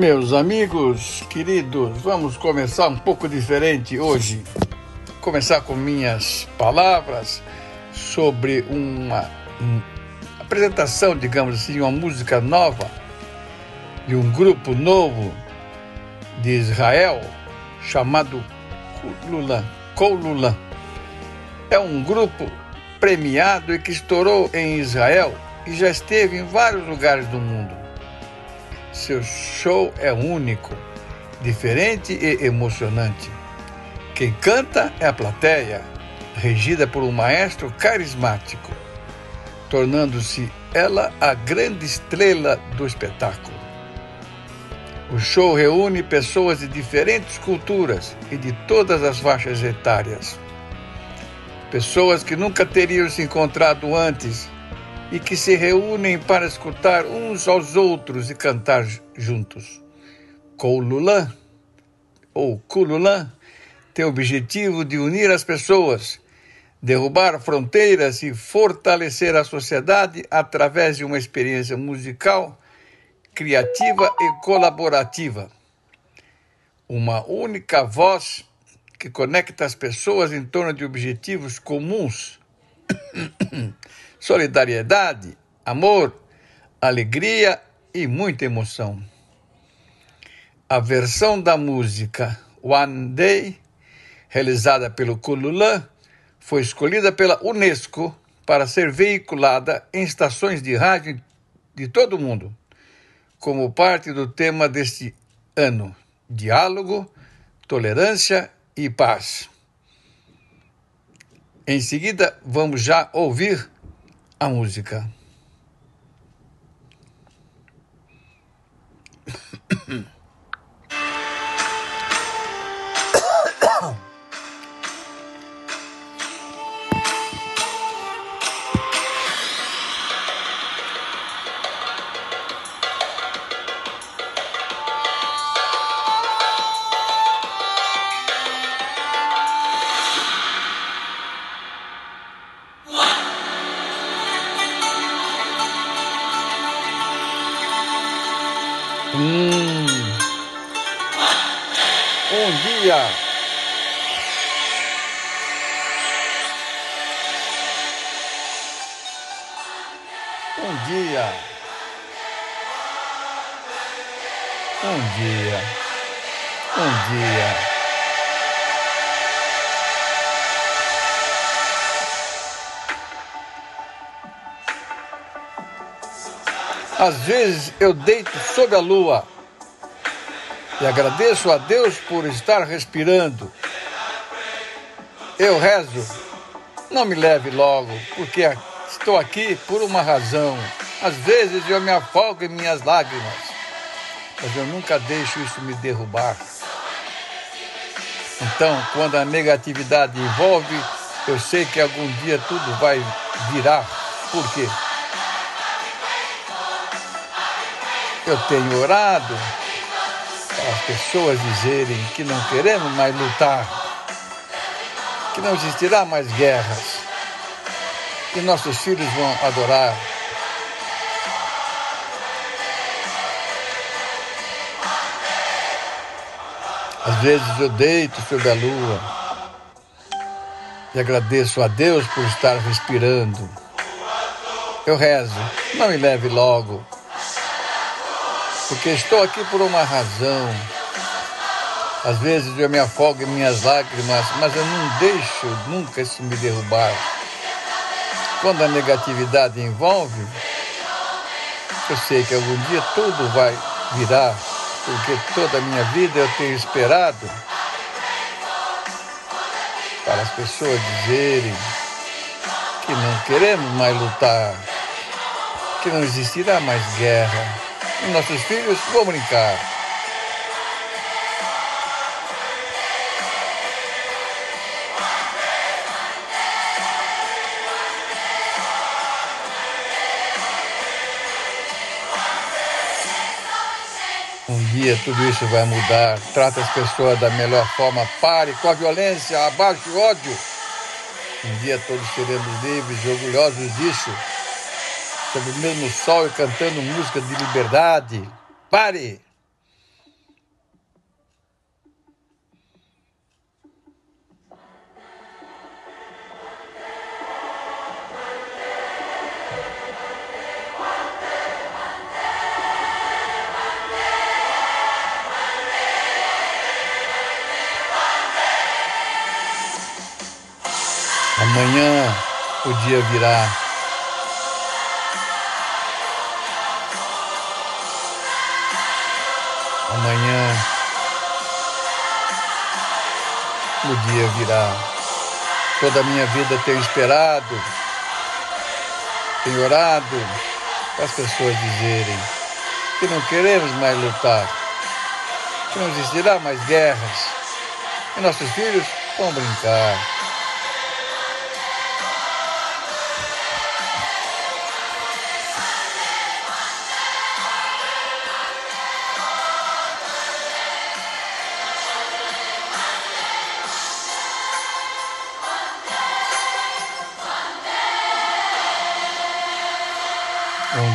Meus amigos queridos, vamos começar um pouco diferente hoje. Começar com minhas palavras sobre uma, uma apresentação, digamos assim, uma música nova de um grupo novo de Israel chamado Kululan. Kolulan. É um grupo premiado e que estourou em Israel e já esteve em vários lugares do mundo. Seu show é único, diferente e emocionante. Quem canta é a plateia, regida por um maestro carismático, tornando-se ela a grande estrela do espetáculo. O show reúne pessoas de diferentes culturas e de todas as faixas etárias. Pessoas que nunca teriam se encontrado antes e que se reúnem para escutar uns aos outros e cantar juntos. Koululan, ou Kululan, tem o objetivo de unir as pessoas, derrubar fronteiras e fortalecer a sociedade através de uma experiência musical, criativa e colaborativa. Uma única voz que conecta as pessoas em torno de objetivos comuns solidariedade, amor, alegria e muita emoção. A versão da música One Day, realizada pelo Kululan, foi escolhida pela Unesco para ser veiculada em estações de rádio de todo o mundo, como parte do tema deste ano: diálogo, tolerância e paz. Em seguida, vamos já ouvir a música. Às vezes eu deito sob a lua e agradeço a Deus por estar respirando. Eu rezo, não me leve logo, porque estou aqui por uma razão. Às vezes eu me afogo em minhas lágrimas, mas eu nunca deixo isso me derrubar. Então, quando a negatividade envolve, eu sei que algum dia tudo vai virar. Por quê? Eu tenho orado para as pessoas dizerem que não queremos mais lutar, que não existirá mais guerras, que nossos filhos vão adorar. Às vezes eu deito sobre a lua e agradeço a Deus por estar respirando. Eu rezo, não me leve logo porque estou aqui por uma razão. Às vezes eu me afogo em minhas lágrimas, mas eu não deixo nunca isso me derrubar. Quando a negatividade envolve, eu sei que algum dia tudo vai virar, porque toda a minha vida eu tenho esperado para as pessoas dizerem que não queremos mais lutar, que não existirá mais guerra. E nossos filhos vão brincar. Um dia tudo isso vai mudar. Trata as pessoas da melhor forma. Pare com a violência, abaixe o ódio. Um dia todos seremos livres e orgulhosos disso. Sob o mesmo sol e cantando música de liberdade. Pare! Amanhã o dia virá. Amanhã o dia virá. Toda a minha vida tenho esperado, tenho orado para as pessoas dizerem que não queremos mais lutar, que não existirá mais guerras, e nossos filhos vão brincar.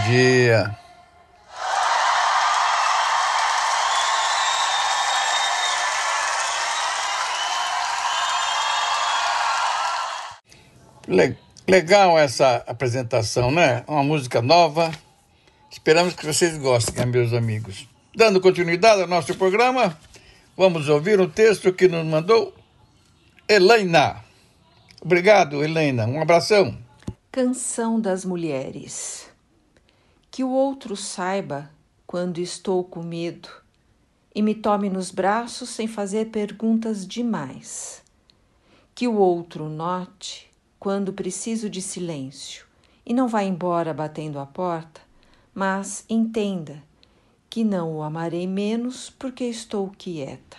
Dia. Legal essa apresentação, né? Uma música nova. Esperamos que vocês gostem, meus amigos. Dando continuidade ao nosso programa, vamos ouvir um texto que nos mandou Helena. Obrigado, Helena. Um abração. Canção das Mulheres. Que o outro saiba quando estou com medo e me tome nos braços sem fazer perguntas demais. Que o outro note quando preciso de silêncio e não vá embora batendo a porta, mas entenda que não o amarei menos porque estou quieta.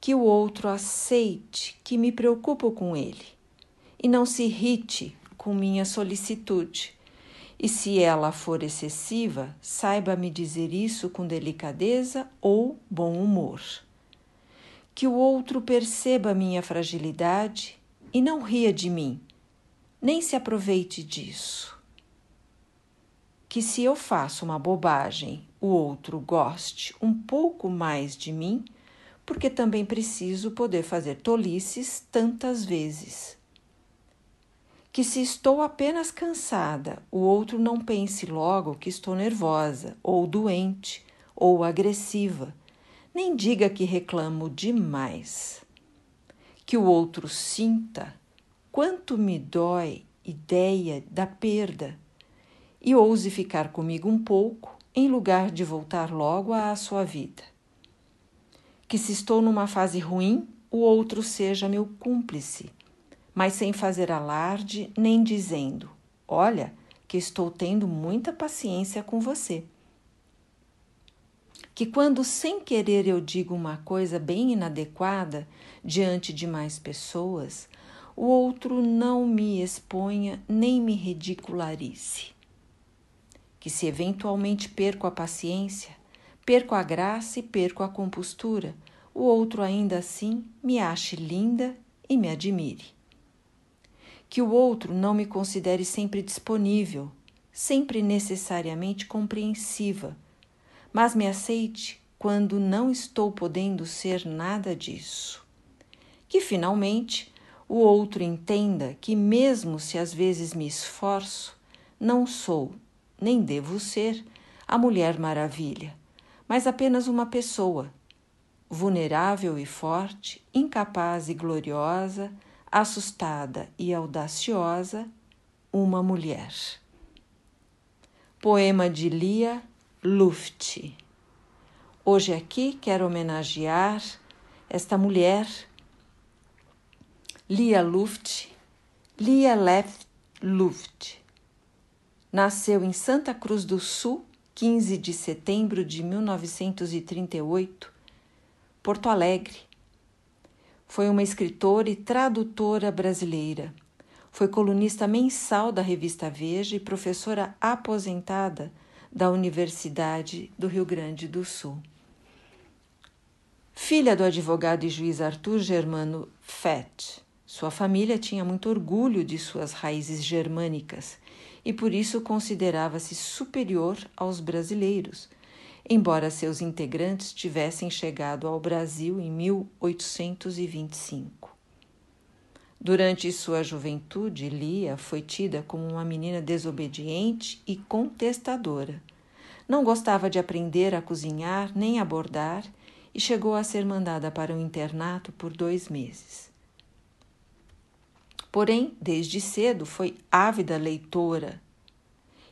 Que o outro aceite que me preocupo com ele e não se irrite com minha solicitude e se ela for excessiva, saiba me dizer isso com delicadeza ou bom humor. Que o outro perceba minha fragilidade e não ria de mim, nem se aproveite disso. Que se eu faço uma bobagem, o outro goste um pouco mais de mim, porque também preciso poder fazer tolices tantas vezes que se estou apenas cansada, o outro não pense logo que estou nervosa, ou doente, ou agressiva, nem diga que reclamo demais. Que o outro sinta quanto me dói ideia da perda e ouse ficar comigo um pouco em lugar de voltar logo à sua vida. Que se estou numa fase ruim, o outro seja meu cúmplice mas sem fazer alarde nem dizendo: Olha, que estou tendo muita paciência com você. Que quando sem querer eu digo uma coisa bem inadequada diante de mais pessoas, o outro não me exponha nem me ridicularize. Que se eventualmente perco a paciência, perco a graça e perco a compostura, o outro ainda assim me ache linda e me admire que o outro não me considere sempre disponível, sempre necessariamente compreensiva, mas me aceite quando não estou podendo ser nada disso. Que finalmente o outro entenda que, mesmo se às vezes me esforço, não sou, nem devo ser, a Mulher Maravilha, mas apenas uma pessoa, vulnerável e forte, incapaz e gloriosa assustada e audaciosa, uma mulher. Poema de Lia Luft. Hoje aqui quero homenagear esta mulher, Lia Luft, Lia Left, Luft. Nasceu em Santa Cruz do Sul, 15 de setembro de 1938, Porto Alegre. Foi uma escritora e tradutora brasileira. Foi colunista mensal da revista Veja e professora aposentada da Universidade do Rio Grande do Sul. Filha do advogado e juiz Arthur Germano Fett, sua família tinha muito orgulho de suas raízes germânicas e por isso considerava-se superior aos brasileiros, embora seus integrantes tivessem chegado ao Brasil em 1825. Durante sua juventude, Lia foi tida como uma menina desobediente e contestadora. Não gostava de aprender a cozinhar nem a bordar e chegou a ser mandada para um internato por dois meses. Porém, desde cedo foi ávida leitora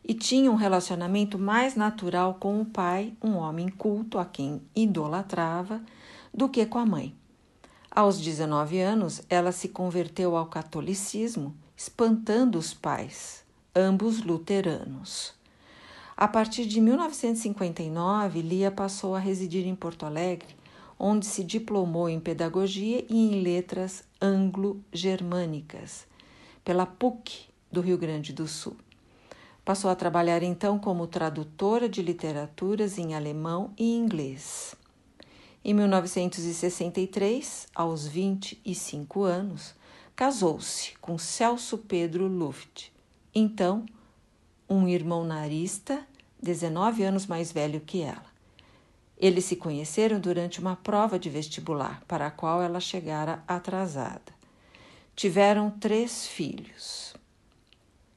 e tinha um relacionamento mais natural com o pai, um homem culto a quem idolatrava, do que com a mãe. Aos 19 anos, ela se converteu ao catolicismo, espantando os pais, ambos luteranos. A partir de 1959, Lia passou a residir em Porto Alegre, onde se diplomou em pedagogia e em letras anglo-germânicas pela PUC do Rio Grande do Sul. Passou a trabalhar então como tradutora de literaturas em alemão e inglês. Em 1963, aos 25 anos, casou-se com Celso Pedro Luft, então um irmão narista, 19 anos mais velho que ela. Eles se conheceram durante uma prova de vestibular, para a qual ela chegara atrasada. Tiveram três filhos.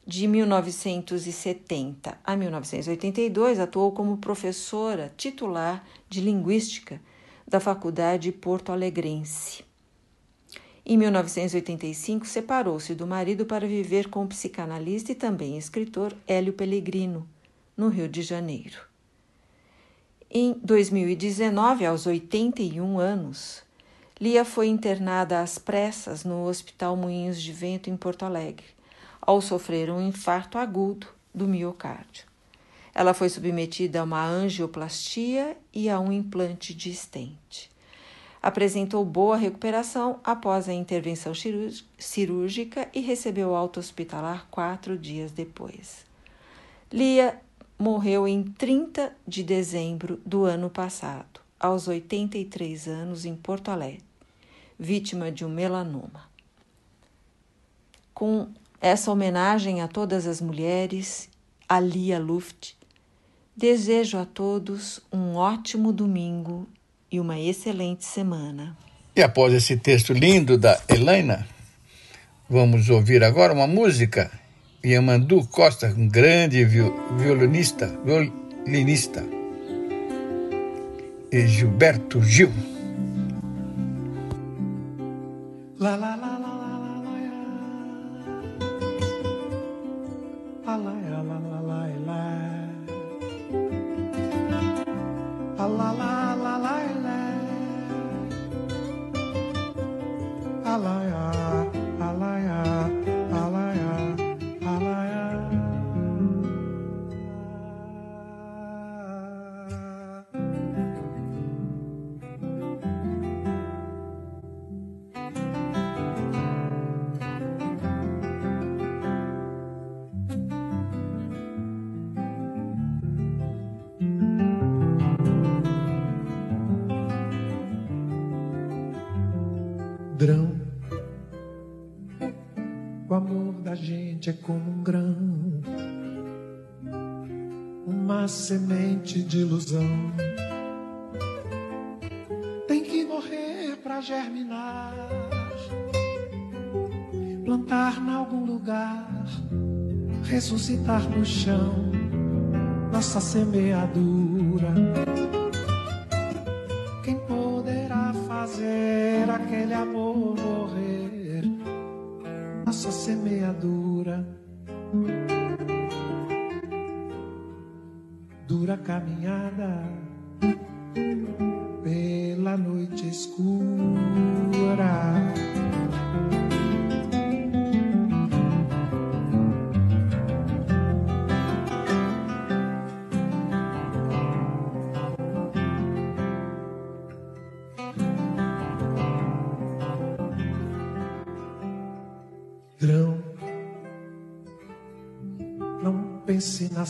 De 1970 a 1982, atuou como professora titular de Linguística da Faculdade Porto Alegrense. Em 1985, separou-se do marido para viver com o psicanalista e também escritor Hélio Pellegrino, no Rio de Janeiro. Em 2019, aos 81 anos, Lia foi internada às pressas no Hospital Moinhos de Vento, em Porto Alegre, ao sofrer um infarto agudo do miocárdio. Ela foi submetida a uma angioplastia e a um implante de estente. Apresentou boa recuperação após a intervenção cirúrgica e recebeu alta hospitalar quatro dias depois. Lia morreu em 30 de dezembro do ano passado, aos 83 anos, em Porto Alegre, vítima de um melanoma. Com essa homenagem a todas as mulheres, a Lia Luft, desejo a todos um ótimo domingo e uma excelente semana. E após esse texto lindo da Helena, vamos ouvir agora uma música Yamandu Costa, um grande violonista, violinista, e Gilberto Gil. La, la, la. Como um grão, uma semente de ilusão. Tem que morrer para germinar, plantar em algum lugar, ressuscitar no chão nossa semeadura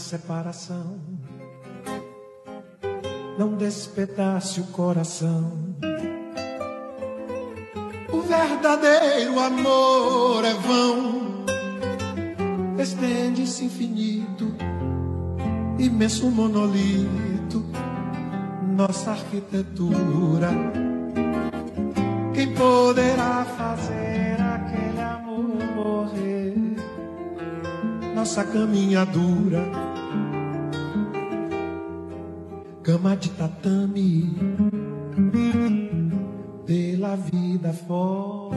separação. Não despedace o coração. O verdadeiro amor é vão, estende-se infinito, imenso monolito, nossa arquitetura. Quem poderá fazer aquele amor morrer? Nossa caminhadura, cama de tatame pela vida fora.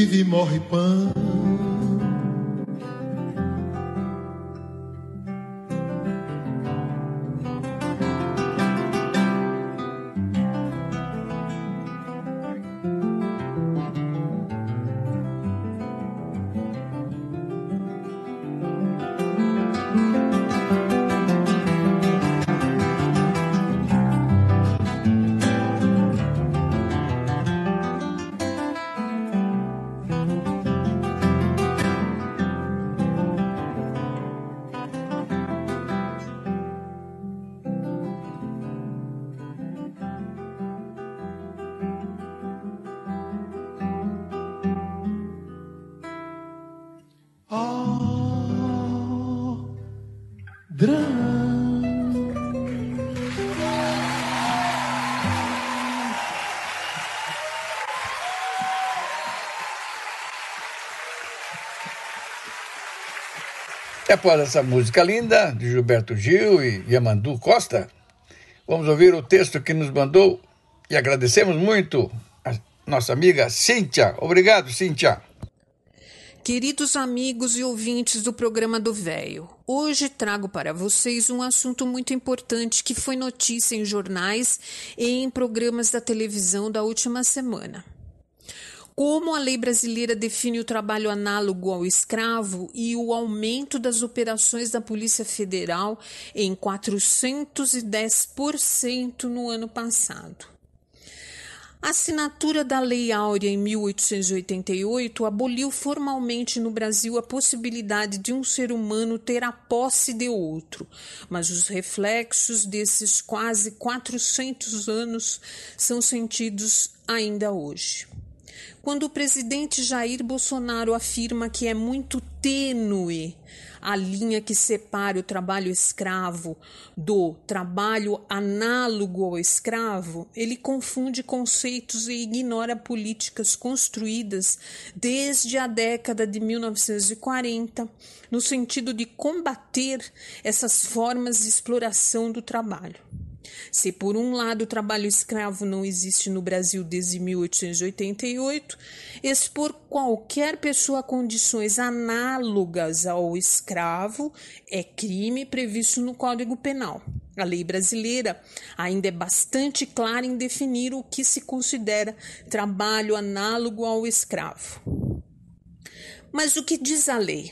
vive e morre pão. Após essa música linda de Gilberto Gil e Yamandu Costa, vamos ouvir o texto que nos mandou e agradecemos muito a nossa amiga Cíntia. Obrigado, Cíntia. Queridos amigos e ouvintes do programa do Véio, hoje trago para vocês um assunto muito importante que foi notícia em jornais e em programas da televisão da última semana como a lei brasileira define o trabalho análogo ao escravo e o aumento das operações da Polícia Federal em 410% no ano passado. A assinatura da Lei Áurea em 1888 aboliu formalmente no Brasil a possibilidade de um ser humano ter a posse de outro, mas os reflexos desses quase 400 anos são sentidos ainda hoje. Quando o presidente Jair Bolsonaro afirma que é muito tênue a linha que separa o trabalho escravo do trabalho análogo ao escravo, ele confunde conceitos e ignora políticas construídas desde a década de 1940 no sentido de combater essas formas de exploração do trabalho. Se por um lado o trabalho escravo não existe no Brasil desde 1888, expor qualquer pessoa a condições análogas ao escravo é crime previsto no Código Penal. A lei brasileira ainda é bastante clara em definir o que se considera trabalho análogo ao escravo. Mas o que diz a lei?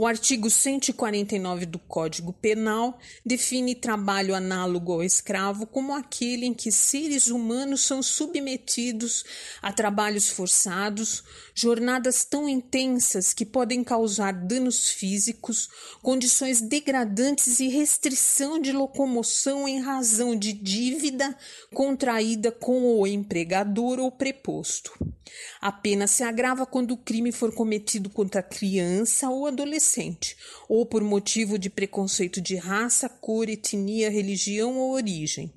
O artigo 149 do Código Penal define trabalho análogo ao escravo como aquele em que seres humanos são submetidos a trabalhos forçados, jornadas tão intensas que podem causar danos físicos, condições degradantes e restrição de locomoção em razão de dívida contraída com o empregador ou preposto. A pena se agrava quando o crime for cometido contra criança ou adolescente, ou por motivo de preconceito de raça, cor, etnia, religião ou origem.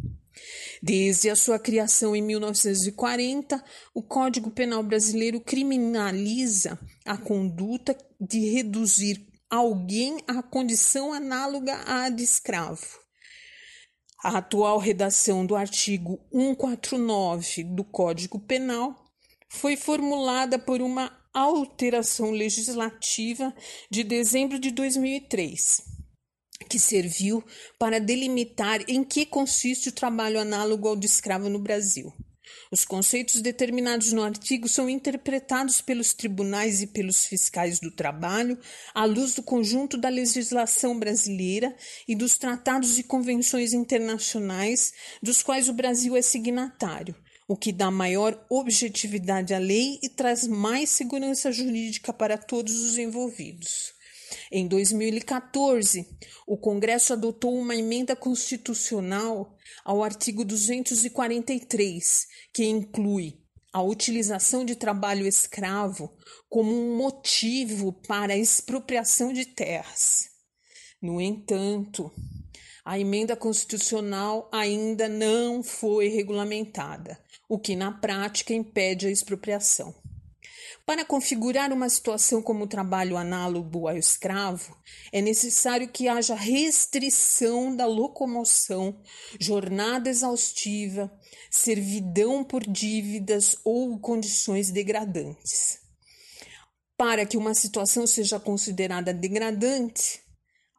Desde a sua criação em 1940, o Código Penal brasileiro criminaliza a conduta de reduzir alguém à condição análoga à de escravo. A atual redação do artigo 149 do Código Penal foi formulada por uma alteração legislativa de dezembro de 2003, que serviu para delimitar em que consiste o trabalho análogo ao de escravo no Brasil. Os conceitos determinados no artigo são interpretados pelos tribunais e pelos fiscais do trabalho à luz do conjunto da legislação brasileira e dos tratados e convenções internacionais dos quais o Brasil é signatário, o que dá maior objetividade à lei e traz mais segurança jurídica para todos os envolvidos. Em 2014, o Congresso adotou uma emenda constitucional ao artigo 243, que inclui a utilização de trabalho escravo como um motivo para a expropriação de terras. No entanto, a emenda constitucional ainda não foi regulamentada, o que na prática impede a expropriação. Para configurar uma situação como trabalho análogo ao escravo, é necessário que haja restrição da locomoção, jornada exaustiva, servidão por dívidas ou condições degradantes. Para que uma situação seja considerada degradante,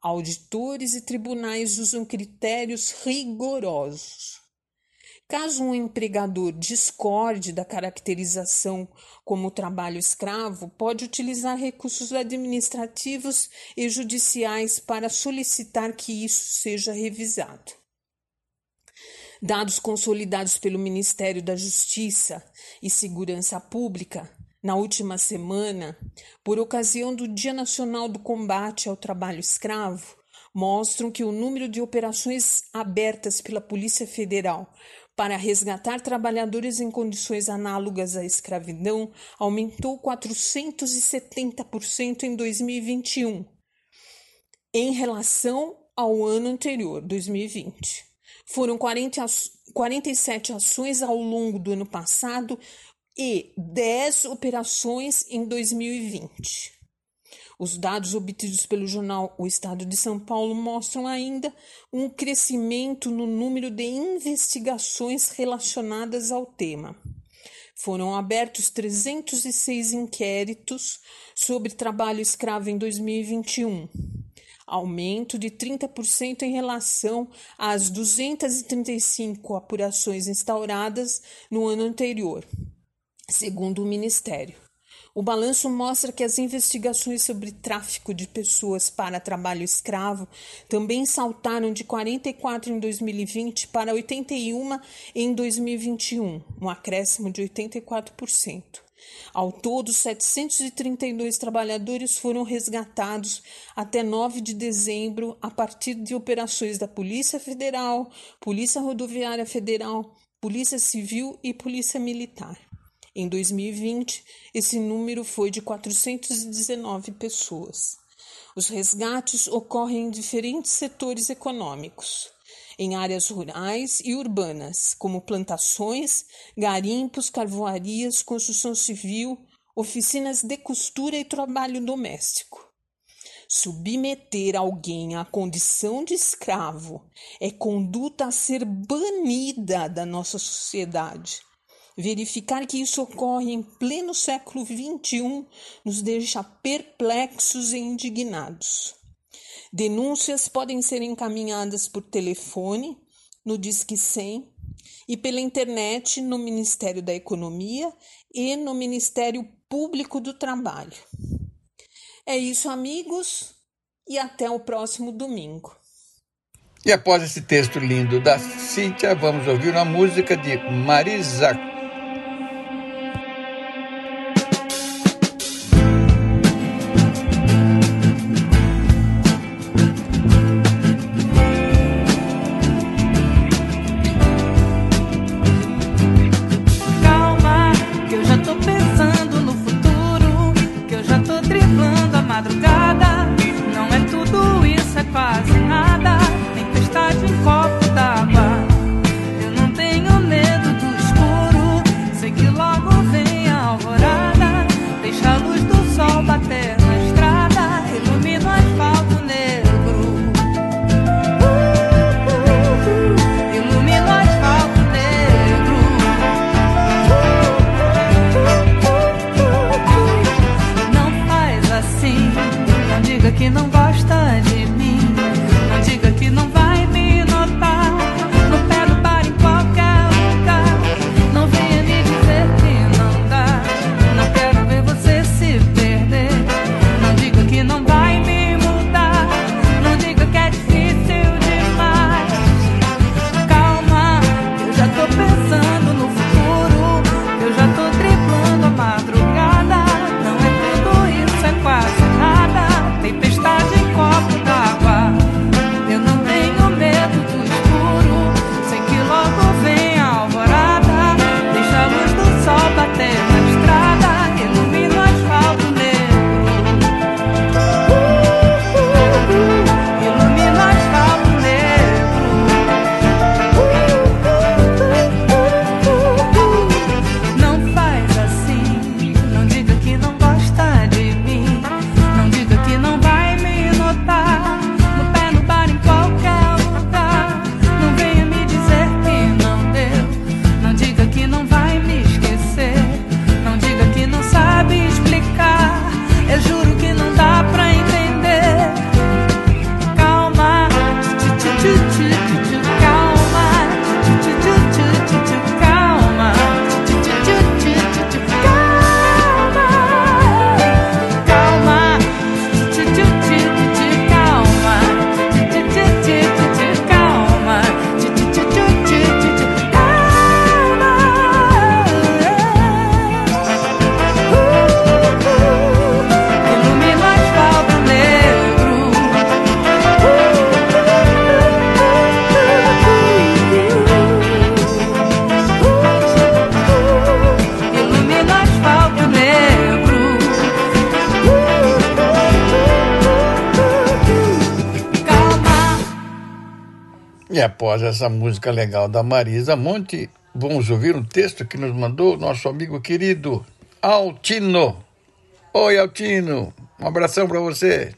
auditores e tribunais usam critérios rigorosos. Caso um empregador discorde da caracterização como trabalho escravo, pode utilizar recursos administrativos e judiciais para solicitar que isso seja revisado. Dados consolidados pelo Ministério da Justiça e Segurança Pública na última semana, por ocasião do Dia Nacional do Combate ao Trabalho Escravo, mostram que o número de operações abertas pela Polícia Federal para resgatar trabalhadores em condições análogas à escravidão aumentou 470% em 2021, em relação ao ano anterior, 2020. Foram 40, 47 ações ao longo do ano passado e 10 operações em 2020. Os dados obtidos pelo jornal O Estado de São Paulo mostram ainda um crescimento no número de investigações relacionadas ao tema. Foram abertos 306 inquéritos sobre trabalho escravo em 2021, aumento de 30% em relação às 235 apurações instauradas no ano anterior, segundo o Ministério. O balanço mostra que as investigações sobre tráfico de pessoas para trabalho escravo também saltaram de 44 em 2020 para 81 em 2021, um acréscimo de 84%. Ao todo, 732 trabalhadores foram resgatados até 9 de dezembro a partir de operações da Polícia Federal, Polícia Rodoviária Federal, Polícia Civil e Polícia Militar. Em 2020, esse número foi de 419 pessoas. Os resgates ocorrem em diferentes setores econômicos, em áreas rurais e urbanas, como plantações, garimpos, carvoarias, construção civil, oficinas de costura e trabalho doméstico. Submeter alguém à condição de escravo é conduta a ser banida da nossa sociedade. Verificar que isso ocorre em pleno século XXI nos deixa perplexos e indignados. Denúncias podem ser encaminhadas por telefone, no Disque 100 e pela internet no Ministério da Economia e no Ministério Público do Trabalho. É isso, amigos, e até o próximo domingo. E após esse texto lindo da Cíntia, vamos ouvir uma música de Marisa após essa música legal da Marisa Monte, vamos ouvir um texto que nos mandou nosso amigo querido Altino. Oi, Altino, um abração para você.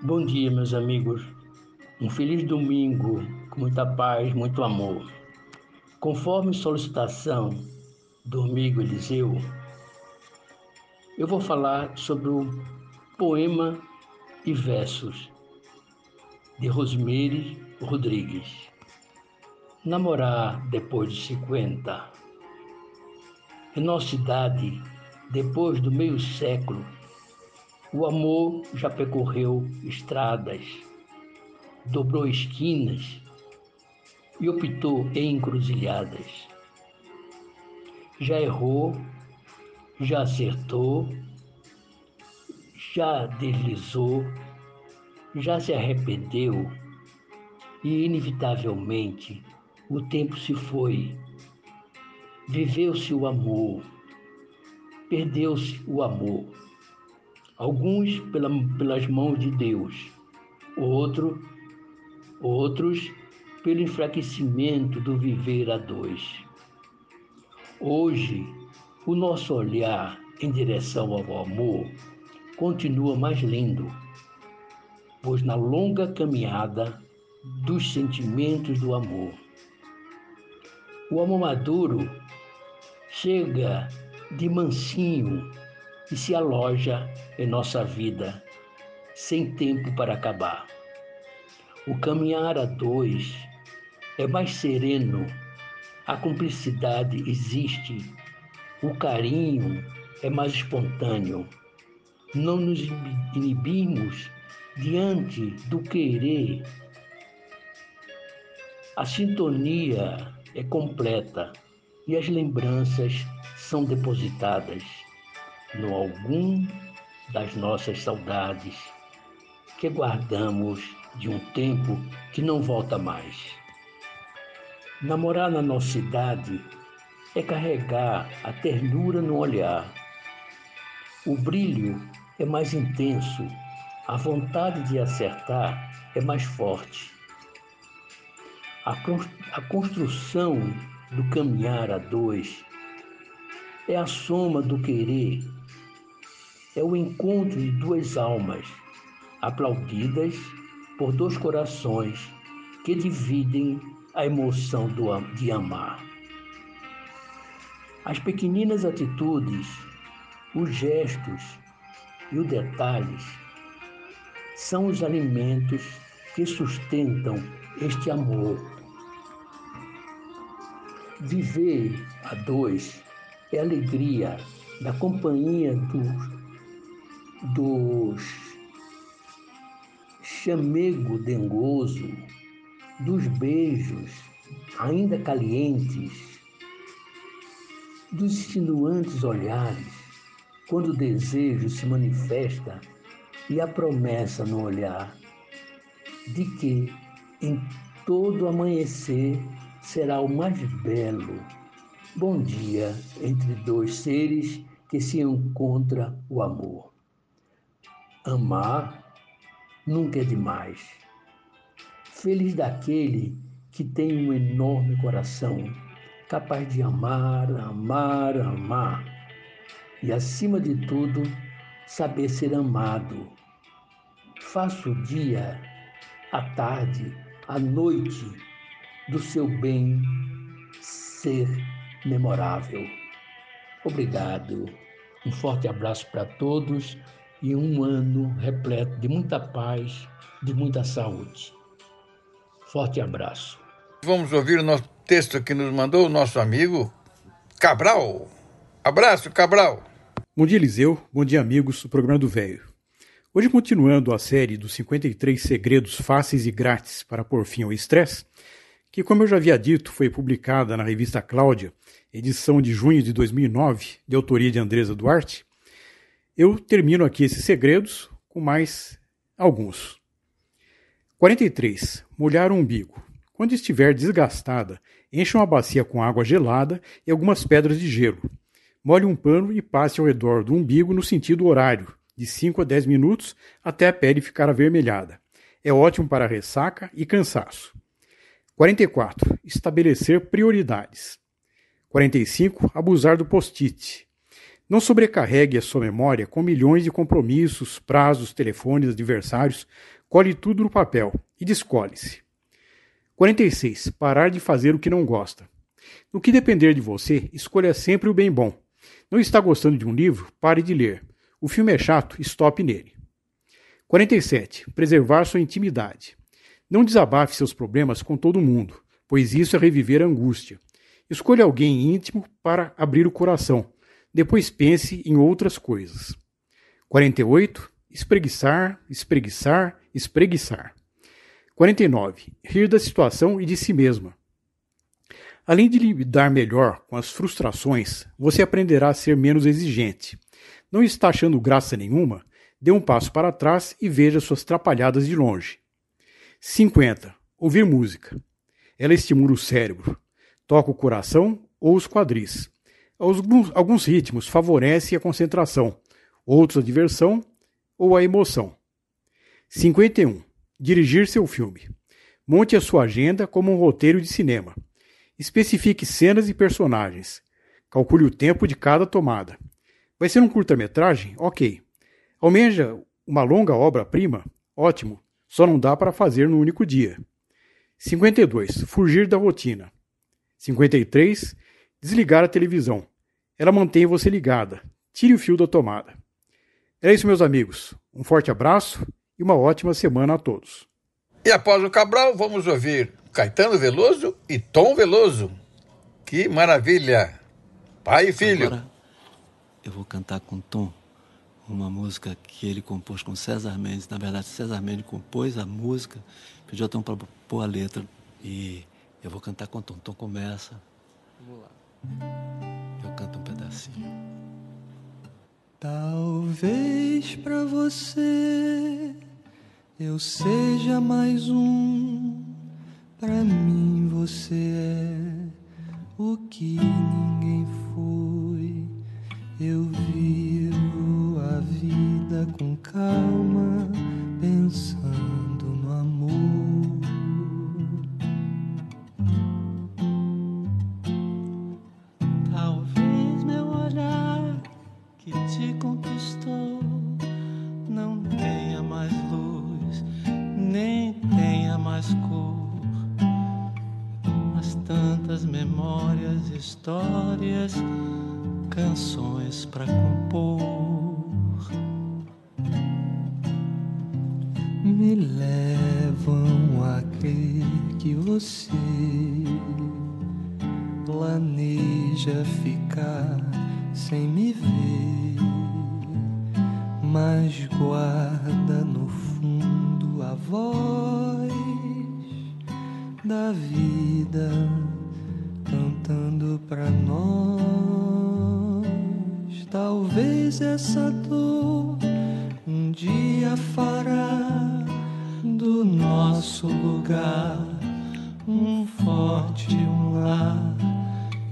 Bom dia, meus amigos. Um feliz domingo, com muita paz, muito amor. Conforme solicitação do amigo Eliseu, eu vou falar sobre o poema e versos de Rosemary Rodrigues. Namorar depois de 50. Em nossa idade, depois do meio século, o amor já percorreu estradas, dobrou esquinas e optou em encruzilhadas. Já errou, já acertou, já deslizou, já se arrependeu e, inevitavelmente, o tempo se foi. viveu-se o amor, perdeu-se o amor. Alguns pela, pelas mãos de Deus, outro, outros pelo enfraquecimento do viver a dois. Hoje, o nosso olhar em direção ao amor continua mais lindo, pois na longa caminhada dos sentimentos do amor, o amor maduro chega de mansinho e se aloja em nossa vida, sem tempo para acabar. O caminhar a dois é mais sereno, a cumplicidade existe, o carinho é mais espontâneo. Não nos inibimos diante do querer. A sintonia é completa e as lembranças são depositadas no algum das nossas saudades que guardamos de um tempo que não volta mais. Namorar na nossa cidade é carregar a ternura no olhar. O brilho é mais intenso, a vontade de acertar é mais forte. A construção do caminhar a dois é a soma do querer, é o encontro de duas almas aplaudidas por dois corações que dividem a emoção do, de amar. As pequeninas atitudes, os gestos e os detalhes são os alimentos que sustentam este amor. Viver a dois é alegria da companhia dos, dos chamego dengoso, dos beijos ainda calientes, dos insinuantes olhares, quando o desejo se manifesta e a promessa no olhar de que em todo amanhecer será o mais belo. Bom dia entre dois seres que se encontra o amor. Amar nunca é demais. Feliz daquele que tem um enorme coração, capaz de amar, amar, amar, e acima de tudo, saber ser amado. Faça o dia, a tarde, a noite do seu bem ser memorável. Obrigado. Um forte abraço para todos e um ano repleto de muita paz, de muita saúde. Forte abraço. Vamos ouvir o nosso texto que nos mandou o nosso amigo Cabral. Abraço, Cabral. Bom dia, Eliseu. Bom dia, amigos do programa do Velho. Hoje, continuando a série dos 53 segredos fáceis e grátis para pôr fim ao estresse, que, como eu já havia dito, foi publicada na revista Cláudia, edição de junho de 2009, de autoria de Andresa Duarte, eu termino aqui esses segredos com mais alguns. 43. Molhar o umbigo. Quando estiver desgastada, encha uma bacia com água gelada e algumas pedras de gelo. Molhe um pano e passe ao redor do umbigo no sentido horário, de 5 a 10 minutos, até a pele ficar avermelhada. É ótimo para ressaca e cansaço. 44. Estabelecer prioridades. 45. Abusar do post-it. Não sobrecarregue a sua memória com milhões de compromissos, prazos, telefones, adversários. Colhe tudo no papel e descole-se. 46. Parar de fazer o que não gosta. No que depender de você, escolha sempre o bem bom. Não está gostando de um livro? Pare de ler. O filme é chato? Stop nele. 47. Preservar sua intimidade. Não desabafe seus problemas com todo mundo, pois isso é reviver a angústia. Escolha alguém íntimo para abrir o coração depois pense em outras coisas. 48. Espreguiçar, espreguiçar, espreguiçar. 49. Rir da situação e de si mesma. Além de lidar melhor com as frustrações, você aprenderá a ser menos exigente. Não está achando graça nenhuma? Dê um passo para trás e veja suas trapalhadas de longe. 50. Ouvir música. Ela estimula o cérebro, toca o coração ou os quadris. Alguns, alguns ritmos favorecem a concentração, outros a diversão ou a emoção. 51. Dirigir seu filme. Monte a sua agenda como um roteiro de cinema. Especifique cenas e personagens. Calcule o tempo de cada tomada. Vai ser um curta-metragem? Ok. Almeja uma longa obra-prima? Ótimo. Só não dá para fazer no único dia. 52. Fugir da rotina. 53. Desligar a televisão. Ela mantém você ligada. Tire o fio da tomada. É isso, meus amigos. Um forte abraço e uma ótima semana a todos. E após o Cabral, vamos ouvir Caetano Veloso e Tom Veloso. Que maravilha! Pai e filho. Agora eu vou cantar com Tom uma música que ele compôs com César Mendes. Na verdade, César Mendes compôs a música, pediu a Tom para pôr a letra. E eu vou cantar com Tom. Tom começa. Vamos lá. Eu canto um pedacinho. Talvez para você eu seja mais um. Para mim você é o que ninguém foi. Eu vivo a vida com calma, pensando no amor. Talvez meu olhar que te conquistou não tenha mais luz, nem tenha mais cor. Mas tantas memórias, histórias, canções para compor. Que você planeja ficar sem me ver, mas guarda no fundo a voz da vida cantando pra nós. Talvez essa dor um dia fará do nosso lugar um forte um lar.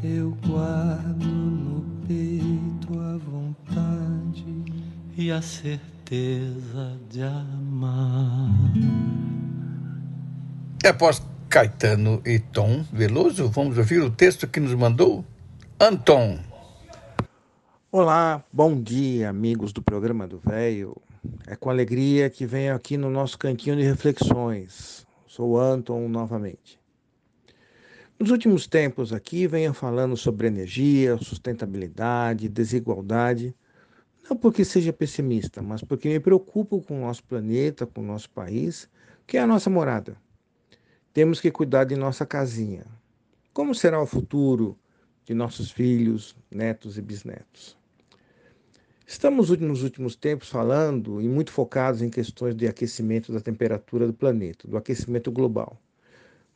Eu guardo no peito a vontade e a certeza de amar. E após Caetano e Tom Veloso, vamos ouvir o texto que nos mandou Anton. Olá, bom dia, amigos do programa do Velho. É com alegria que venho aqui no nosso cantinho de reflexões. Sou Anton novamente. Nos últimos tempos aqui venho falando sobre energia, sustentabilidade, desigualdade, não porque seja pessimista, mas porque me preocupo com o nosso planeta, com o nosso país, que é a nossa morada. Temos que cuidar de nossa casinha. Como será o futuro de nossos filhos, netos e bisnetos? Estamos nos últimos tempos falando e muito focados em questões de aquecimento da temperatura do planeta, do aquecimento global.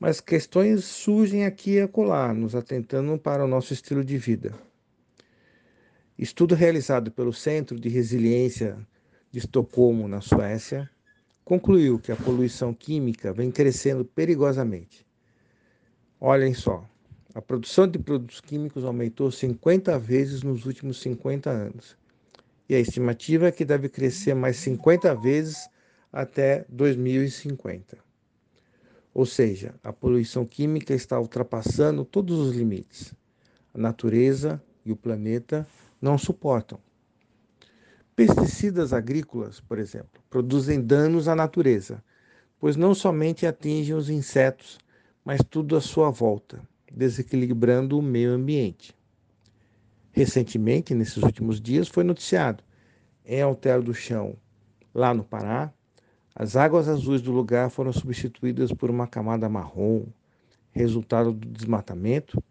Mas questões surgem aqui e acolá, nos atentando para o nosso estilo de vida. Estudo realizado pelo Centro de Resiliência de Estocolmo, na Suécia, concluiu que a poluição química vem crescendo perigosamente. Olhem só, a produção de produtos químicos aumentou 50 vezes nos últimos 50 anos. E a estimativa é que deve crescer mais 50 vezes até 2050. Ou seja, a poluição química está ultrapassando todos os limites. A natureza e o planeta não suportam. Pesticidas agrícolas, por exemplo, produzem danos à natureza, pois não somente atingem os insetos, mas tudo à sua volta, desequilibrando o meio ambiente. Recentemente, nesses últimos dias, foi noticiado em Altero do Chão, lá no Pará, as águas azuis do lugar foram substituídas por uma camada marrom, resultado do desmatamento,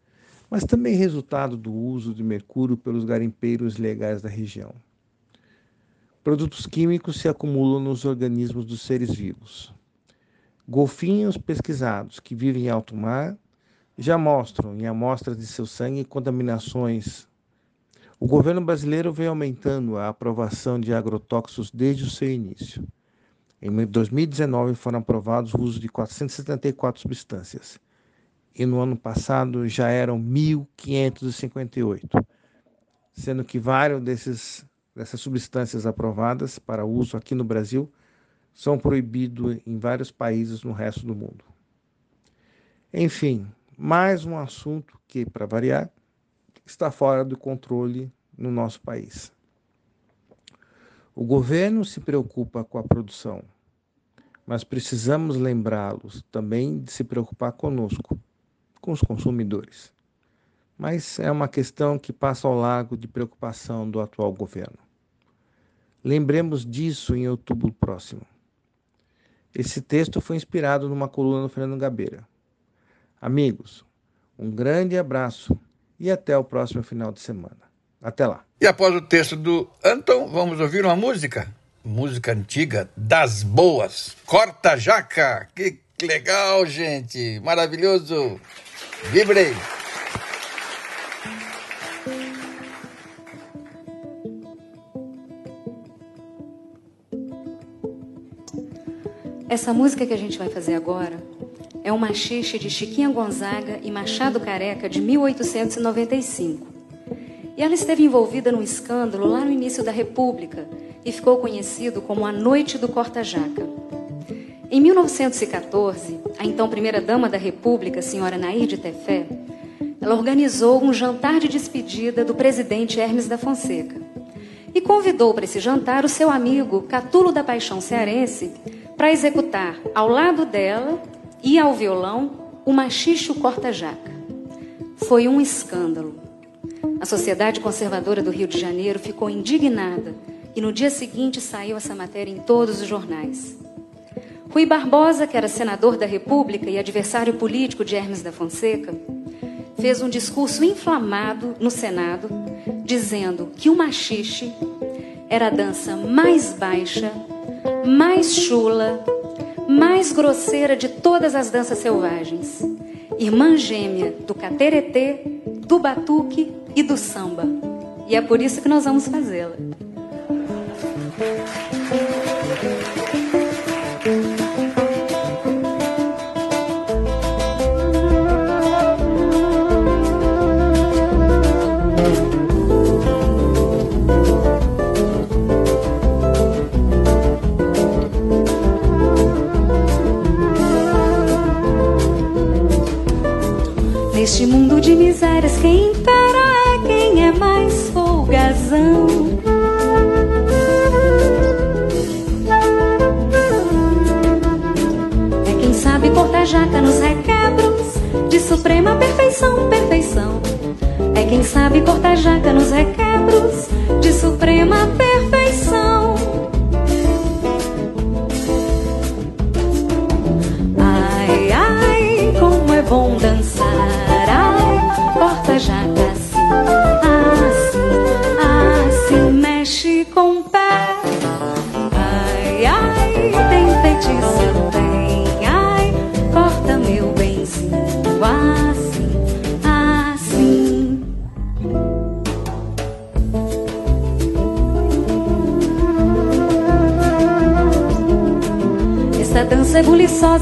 mas também resultado do uso de mercúrio pelos garimpeiros legais da região. Produtos químicos se acumulam nos organismos dos seres vivos. Golfinhos pesquisados que vivem em alto mar já mostram em amostras de seu sangue contaminações. O governo brasileiro vem aumentando a aprovação de agrotóxicos desde o seu início. Em 2019 foram aprovados o uso de 474 substâncias. e no ano passado já eram 1.558, sendo que vários desses, dessas substâncias aprovadas para uso aqui no Brasil são proibidos em vários países no resto do mundo. Enfim, mais um assunto que, para variar, está fora do controle no nosso país. O governo se preocupa com a produção, mas precisamos lembrá-los também de se preocupar conosco, com os consumidores. Mas é uma questão que passa ao largo de preocupação do atual governo. Lembremos disso em outubro próximo. Esse texto foi inspirado numa coluna do Fernando Gabeira. Amigos, um grande abraço e até o próximo final de semana. Até lá. E após o texto do Anton, vamos ouvir uma música. Música antiga das boas. Corta Jaca. Que legal, gente. Maravilhoso. Vibrei. Essa música que a gente vai fazer agora é uma machixe de Chiquinha Gonzaga e Machado Careca de 1895. E ela esteve envolvida num escândalo lá no início da República e ficou conhecido como a Noite do Corta-Jaca. Em 1914, a então primeira-dama da República, senhora Nair de Tefé, ela organizou um jantar de despedida do presidente Hermes da Fonseca e convidou para esse jantar o seu amigo Catulo da Paixão Cearense para executar ao lado dela e ao violão o machicho corta-jaca. Foi um escândalo. A Sociedade Conservadora do Rio de Janeiro ficou indignada e no dia seguinte saiu essa matéria em todos os jornais. Rui Barbosa, que era senador da República e adversário político de Hermes da Fonseca, fez um discurso inflamado no Senado, dizendo que o machixe era a dança mais baixa, mais chula, mais grosseira de todas as danças selvagens, irmã gêmea do cateretê, do batuque e do samba. E é por isso que nós vamos fazê-la. Neste mundo de misérias, quem impera folgazão. É quem sabe cortar jaca nos requebros de suprema perfeição, perfeição. É quem sabe cortar jaca nos requebros de suprema perfeição.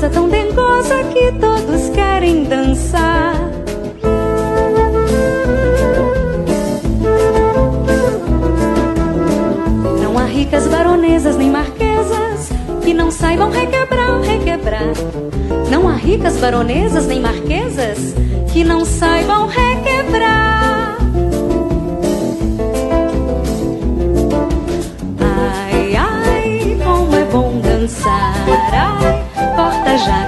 É tão dengosa que todos querem dançar. ricas baronesas nem marquesas que não saibam requebrar, requebrar. Não há ricas baronesas nem marquesas que não saibam requebrar. Porta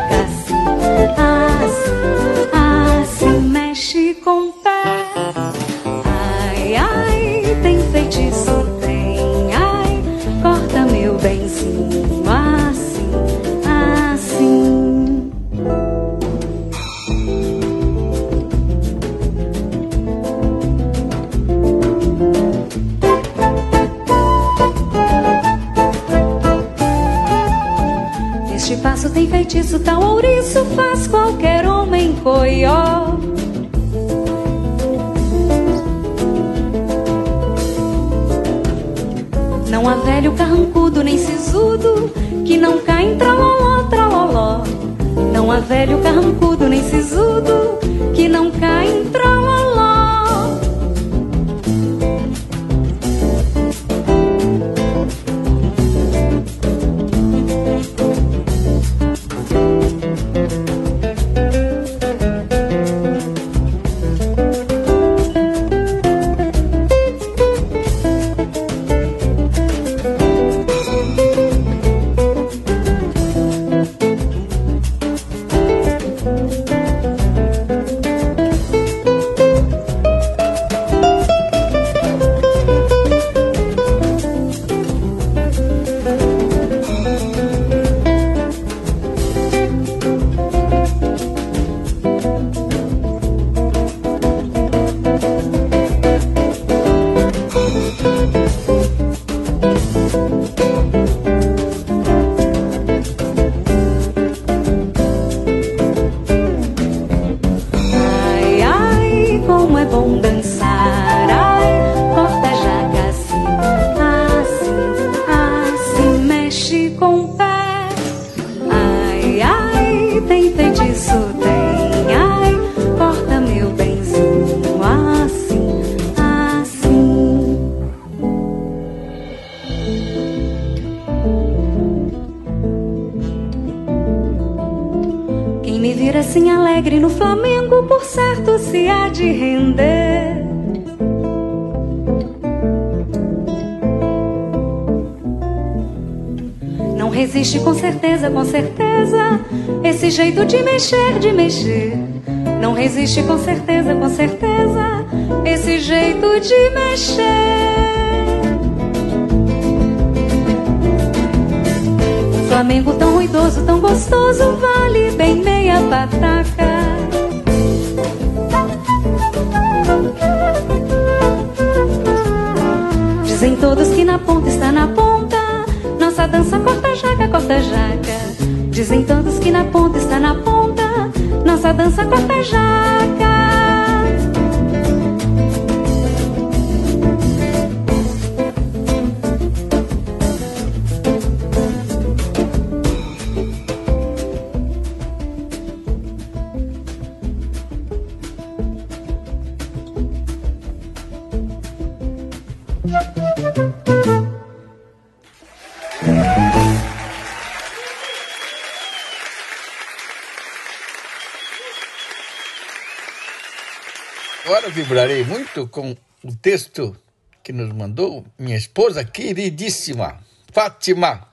certeza, com certeza, esse jeito de mexer, de mexer. Não resiste com certeza, com certeza, esse jeito de mexer. Flamengo tão ruidoso, tão gostoso, vale bem meia pataca. Dizem todos que na ponta está na ponta, nossa dança corta jaca, corta jaca. Dizem todos que na ponta está na ponta, nossa dança corta jaca. Agora vibrarei muito com o texto que nos mandou minha esposa queridíssima, Fátima.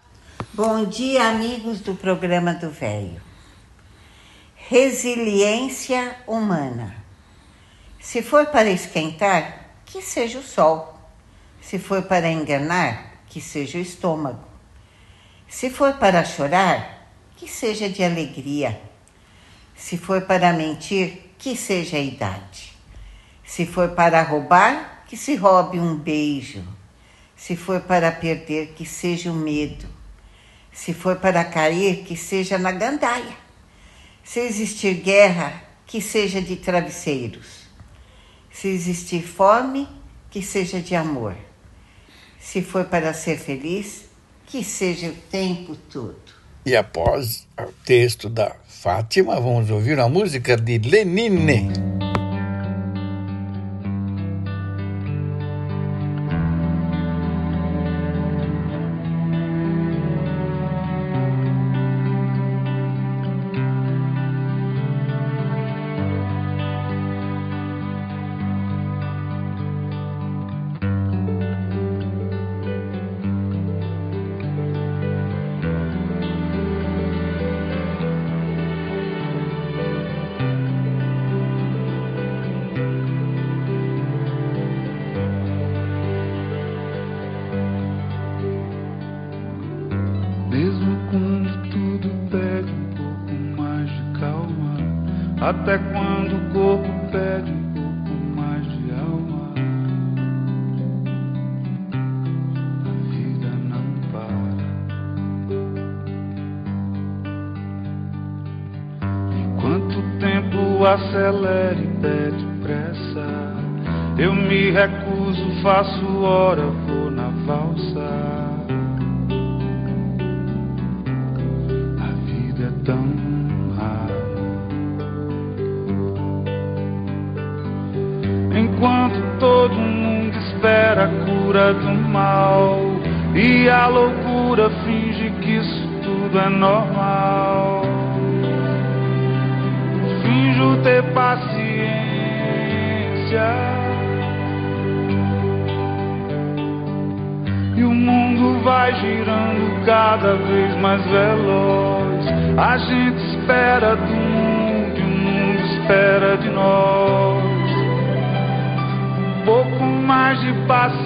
Bom dia, amigos do programa do Velho. Resiliência humana. Se for para esquentar, que seja o sol. Se for para enganar, que seja o estômago. Se for para chorar, que seja de alegria. Se for para mentir, que seja a idade. Se for para roubar, que se roube um beijo. Se for para perder, que seja o medo. Se for para cair, que seja na gandaia. Se existir guerra, que seja de travesseiros. Se existir fome, que seja de amor. Se for para ser feliz, que seja o tempo todo. E após o texto da Fátima, vamos ouvir a música de Lenine. Até quando o corpo pede um pouco mais de alma, a vida não para. Enquanto o tempo acelera e pede pressa, eu me recuso, faço hora, tudo é normal. Finjo ter paciência. E o mundo vai girando cada vez mais veloz. A gente espera do mundo e o mundo espera de nós. Um pouco mais de paciência.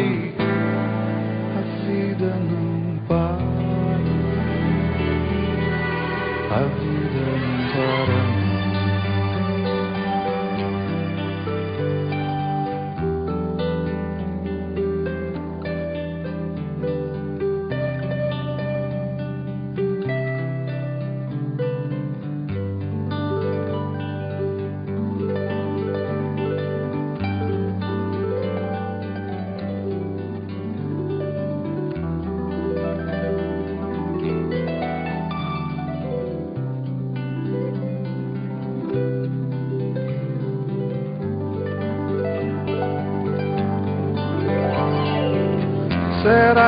A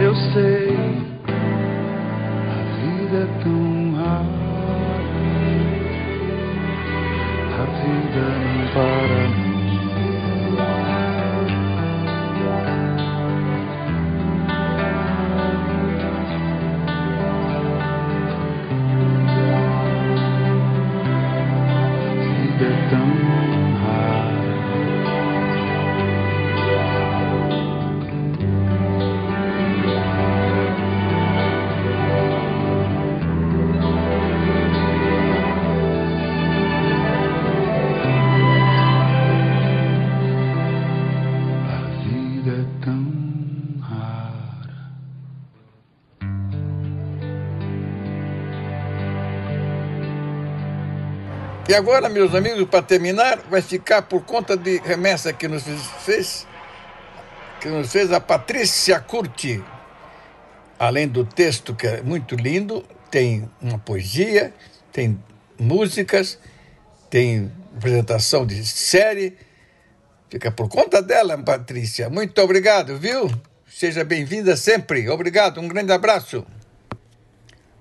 eu sei, a vida é tão rara, a vida não para. E agora, meus amigos, para terminar, vai ficar por conta de remessa que nos fez, que nos fez a Patrícia Curti. Além do texto que é muito lindo, tem uma poesia, tem músicas, tem apresentação de série. Fica por conta dela, Patrícia. Muito obrigado, viu? Seja bem-vinda sempre. Obrigado, um grande abraço.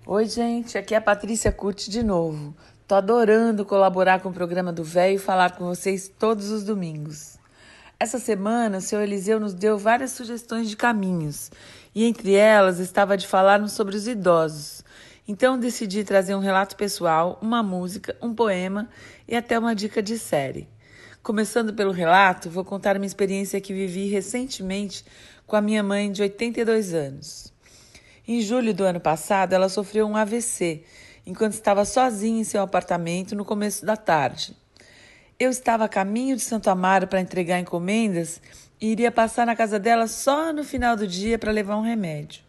Oi, gente, aqui é a Patrícia Curti de novo. Tô adorando colaborar com o programa do Velho e falar com vocês todos os domingos. Essa semana, o senhor Eliseu nos deu várias sugestões de caminhos, e entre elas estava de falarmos sobre os idosos. Então decidi trazer um relato pessoal, uma música, um poema e até uma dica de série. Começando pelo relato, vou contar uma experiência que vivi recentemente com a minha mãe de 82 anos. Em julho do ano passado, ela sofreu um AVC enquanto estava sozinha em seu apartamento no começo da tarde. Eu estava a caminho de Santo Amaro para entregar encomendas e iria passar na casa dela só no final do dia para levar um remédio.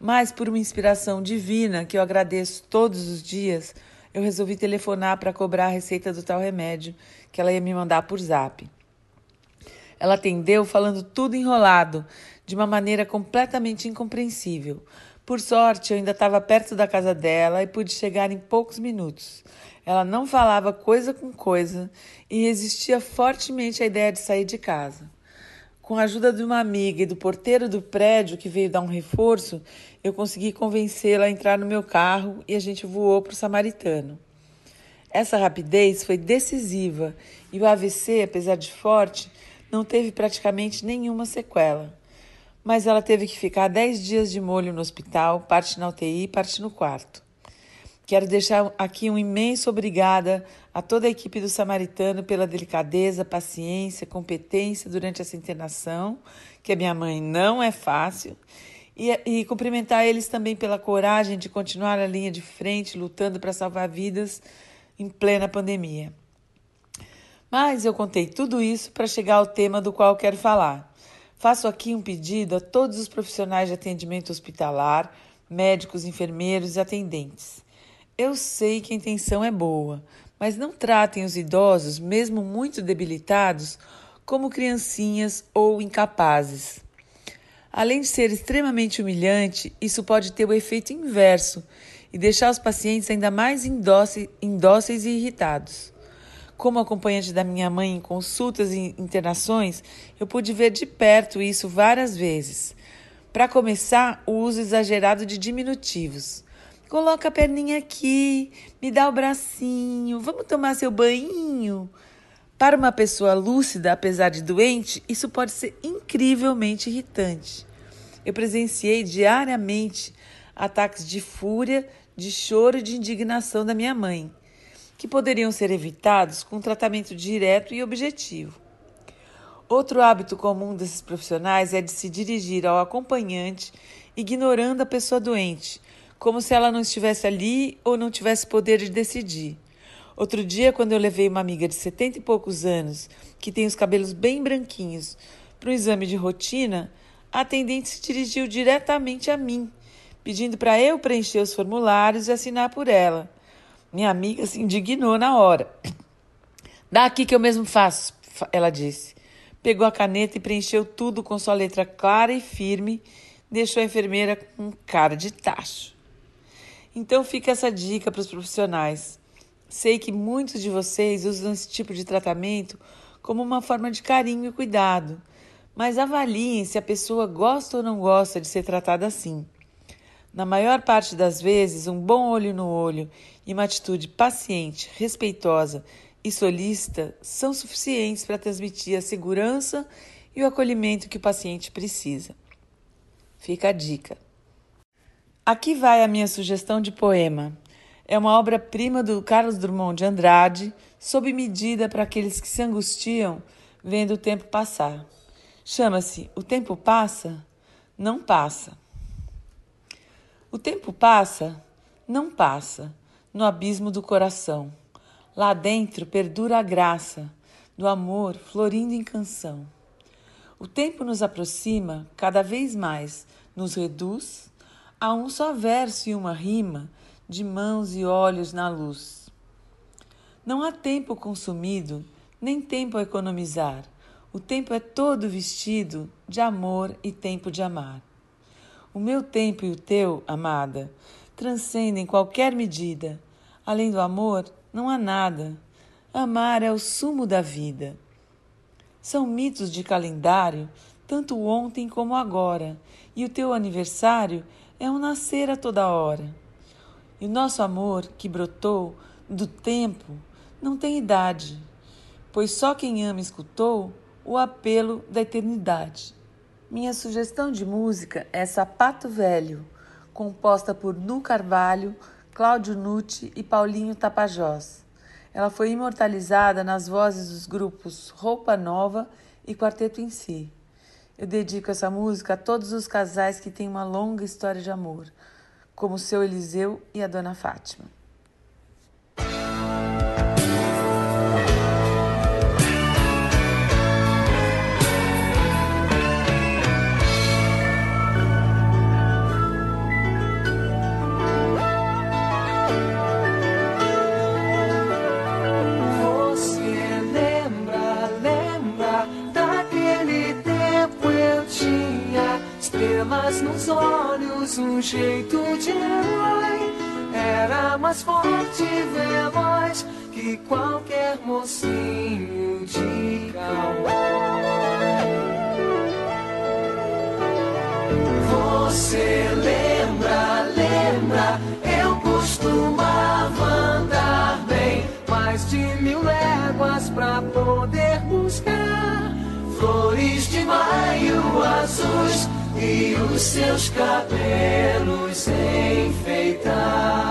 Mas, por uma inspiração divina que eu agradeço todos os dias, eu resolvi telefonar para cobrar a receita do tal remédio que ela ia me mandar por zap. Ela atendeu falando tudo enrolado, de uma maneira completamente incompreensível, por sorte, eu ainda estava perto da casa dela e pude chegar em poucos minutos. Ela não falava coisa com coisa e resistia fortemente à ideia de sair de casa. Com a ajuda de uma amiga e do porteiro do prédio que veio dar um reforço, eu consegui convencê-la a entrar no meu carro e a gente voou para o Samaritano. Essa rapidez foi decisiva e o AVC, apesar de forte, não teve praticamente nenhuma sequela mas ela teve que ficar 10 dias de molho no hospital, parte na UTI, parte no quarto. Quero deixar aqui um imenso obrigada a toda a equipe do Samaritano pela delicadeza, paciência, competência durante essa internação, que a minha mãe não é fácil, e, e cumprimentar eles também pela coragem de continuar a linha de frente, lutando para salvar vidas em plena pandemia. Mas eu contei tudo isso para chegar ao tema do qual quero falar Faço aqui um pedido a todos os profissionais de atendimento hospitalar, médicos, enfermeiros e atendentes. Eu sei que a intenção é boa, mas não tratem os idosos, mesmo muito debilitados, como criancinhas ou incapazes. Além de ser extremamente humilhante, isso pode ter o efeito inverso e deixar os pacientes ainda mais indóceis e irritados. Como acompanhante da minha mãe em consultas e internações, eu pude ver de perto isso várias vezes. Para começar, o uso exagerado de diminutivos. Coloca a perninha aqui, me dá o bracinho, vamos tomar seu banho. Para uma pessoa lúcida, apesar de doente, isso pode ser incrivelmente irritante. Eu presenciei diariamente ataques de fúria, de choro e de indignação da minha mãe que poderiam ser evitados com tratamento direto e objetivo. Outro hábito comum desses profissionais é de se dirigir ao acompanhante ignorando a pessoa doente, como se ela não estivesse ali ou não tivesse poder de decidir. Outro dia, quando eu levei uma amiga de setenta e poucos anos, que tem os cabelos bem branquinhos, para um exame de rotina, a atendente se dirigiu diretamente a mim, pedindo para eu preencher os formulários e assinar por ela. Minha amiga se indignou na hora. Dá aqui que eu mesmo faço, ela disse. Pegou a caneta e preencheu tudo com sua letra clara e firme, deixou a enfermeira com cara de tacho. Então fica essa dica para os profissionais. Sei que muitos de vocês usam esse tipo de tratamento como uma forma de carinho e cuidado, mas avaliem se a pessoa gosta ou não gosta de ser tratada assim. Na maior parte das vezes, um bom olho no olho e uma atitude paciente, respeitosa e solícita são suficientes para transmitir a segurança e o acolhimento que o paciente precisa. Fica a dica. Aqui vai a minha sugestão de poema. É uma obra-prima do Carlos Drummond de Andrade, sob medida para aqueles que se angustiam vendo o tempo passar. Chama-se O Tempo Passa? Não passa. O tempo passa? Não passa, no abismo do coração. Lá dentro perdura a graça do amor florindo em canção. O tempo nos aproxima, cada vez mais nos reduz a um só verso e uma rima de mãos e olhos na luz. Não há tempo consumido, nem tempo a economizar. O tempo é todo vestido de amor e tempo de amar. O meu tempo e o teu, amada, transcendem qualquer medida. Além do amor, não há nada. Amar é o sumo da vida. São mitos de calendário, tanto ontem como agora, e o teu aniversário é um nascer a toda hora. E o nosso amor, que brotou do tempo, não tem idade, pois só quem ama escutou o apelo da eternidade. Minha sugestão de música é Sapato Velho, composta por Nu Carvalho, Cláudio Nucci e Paulinho Tapajós. Ela foi imortalizada nas vozes dos grupos Roupa Nova e Quarteto em Si. Eu dedico essa música a todos os casais que têm uma longa história de amor, como o seu Eliseu e a dona Fátima. Os seus cabelos enfeitar.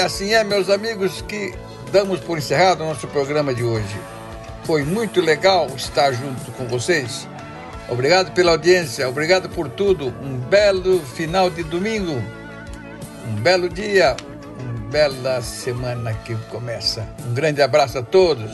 Assim é, meus amigos, que damos por encerrado o nosso programa de hoje. Foi muito legal estar junto com vocês. Obrigado pela audiência, obrigado por tudo. Um belo final de domingo, um belo dia, uma bela semana que começa. Um grande abraço a todos.